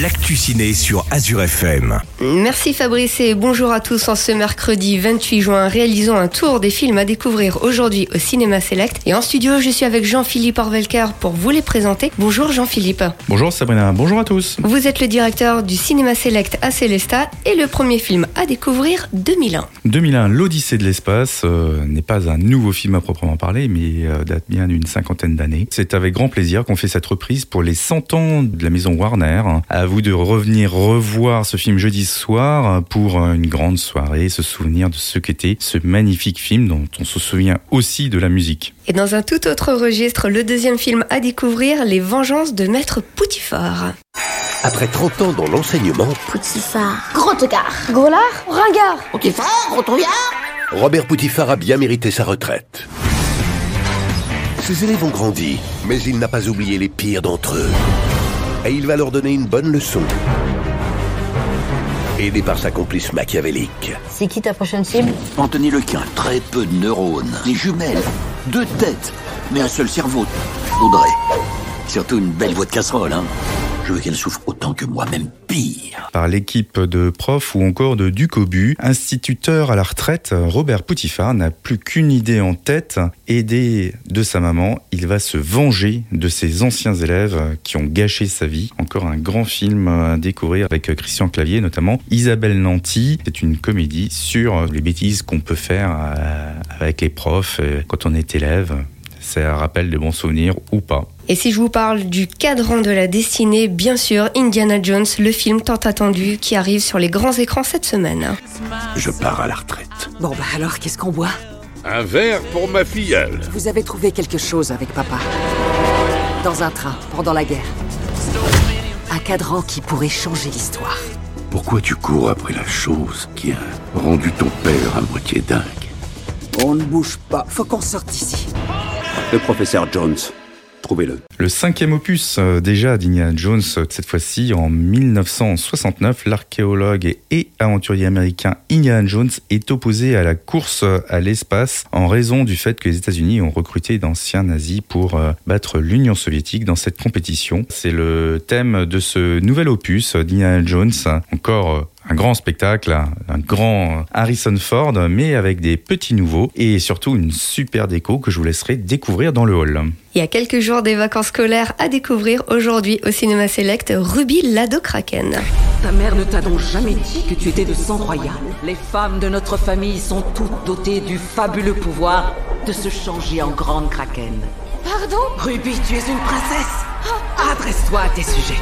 l'actu ciné sur Azure FM. Merci Fabrice et bonjour à tous. En ce mercredi 28 juin, réalisons un tour des films à découvrir aujourd'hui au Cinéma Select. Et en studio, je suis avec Jean-Philippe Orvelker pour vous les présenter. Bonjour Jean-Philippe. Bonjour Sabrina, bonjour à tous. Vous êtes le directeur du Cinéma Select à Célestat et le premier film à découvrir 2001. 2001, l'Odyssée de l'espace euh, n'est pas un nouveau film à proprement parler, mais euh, date bien d'une cinquantaine d'années. C'est avec grand plaisir qu'on fait cette reprise pour les 100 ans de la maison Warner. À vous de revenir revoir ce film jeudi soir pour une grande soirée, se souvenir de ce qu'était ce magnifique film dont on se souvient aussi de la musique. Et dans un tout autre registre, le deuxième film à découvrir, Les Vengeances de Maître Poutifard. Après 30 ans dans l'enseignement, Poutifard. Gros tocard. Gros lard. Ringard. Poutifard, gros trouillard Robert Poutifard a bien mérité sa retraite. Ses élèves ont grandi, mais il n'a pas oublié les pires d'entre eux. Et il va leur donner une bonne leçon. Aidé par sa complice machiavélique. C'est qui ta prochaine cible? Anthony Lequin, très peu de neurones, des jumelles, deux têtes, mais un seul cerveau. Audrey. Surtout une belle voix de casserole, hein. Je veux qu'elle souffre autant que moi, même pire. Par l'équipe de profs ou encore de Ducobu, instituteur à la retraite, Robert Poutifard n'a plus qu'une idée en tête. Aidé de sa maman, il va se venger de ses anciens élèves qui ont gâché sa vie. Encore un grand film à découvrir avec Christian Clavier notamment. Isabelle Nanty, c'est une comédie sur les bêtises qu'on peut faire euh, avec les profs euh, quand on est élève. C'est un rappel de bons souvenirs ou pas. Et si je vous parle du cadran de la destinée, bien sûr, Indiana Jones, le film tant attendu qui arrive sur les grands écrans cette semaine. Je pars à la retraite. Bon bah alors, qu'est-ce qu'on boit? Un verre pour ma filleule. Vous avez trouvé quelque chose avec papa? Dans un train, pendant la guerre. Un cadran qui pourrait changer l'histoire. Pourquoi tu cours après la chose qui a rendu ton père à moitié dingue? On ne bouge pas, faut qu'on sorte d'ici. Le professeur Jones. Le cinquième opus euh, déjà d'Indiana Jones, euh, cette fois-ci en 1969, l'archéologue et aventurier américain Indiana Jones est opposé à la course à l'espace en raison du fait que les États-Unis ont recruté d'anciens nazis pour euh, battre l'Union soviétique dans cette compétition. C'est le thème de ce nouvel opus d'Indiana Jones, encore un grand spectacle, un grand Harrison Ford, mais avec des petits nouveaux et surtout une super déco que je vous laisserai découvrir dans le hall. Il y a quelques jours des vacances scolaires à découvrir aujourd'hui au Cinéma Select Ruby Lado Kraken. Ta mère ne t'a donc jamais dit que tu étais de sang royal. Les femmes de notre famille sont toutes dotées du fabuleux pouvoir de se changer en grande kraken. Pardon? Ruby, tu es une princesse. Adresse-toi à tes sujets.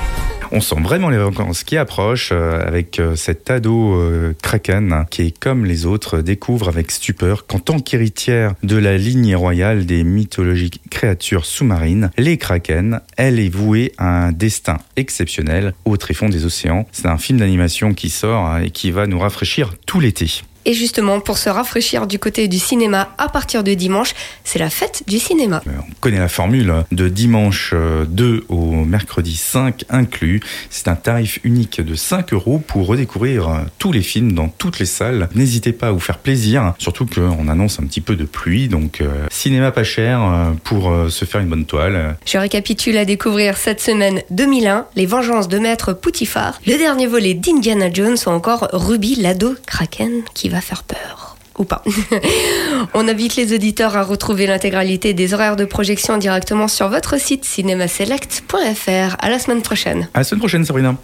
On sent vraiment les vacances qui approchent euh, avec euh, cet ado euh, Kraken qui comme les autres découvre avec stupeur qu'en tant qu'héritière de la lignée royale des mythologiques créatures sous-marines, les Kraken, elle est vouée à un destin exceptionnel au tréfonds des océans. C'est un film d'animation qui sort hein, et qui va nous rafraîchir tout l'été. Et justement, pour se rafraîchir du côté du cinéma à partir de dimanche, c'est la fête du cinéma. Euh, On connaît la formule de dimanche euh, 2 au mercredi 5 inclus. C'est un tarif unique de 5 euros pour redécouvrir euh, tous les films dans toutes les salles. N'hésitez pas à vous faire plaisir, surtout qu'on annonce un petit peu de pluie, donc euh, cinéma pas cher euh, pour euh, se faire une bonne toile. Je récapitule à découvrir cette semaine 2001, Les Vengeances de Maître Poutifard, le dernier volet d'Indiana Jones ou encore Ruby Lado Kraken qui va faire peur. Ou pas. On invite les auditeurs à retrouver l'intégralité des horaires de projection directement sur votre site cinémaselect.fr. À la semaine prochaine. À la semaine prochaine, Sabrina.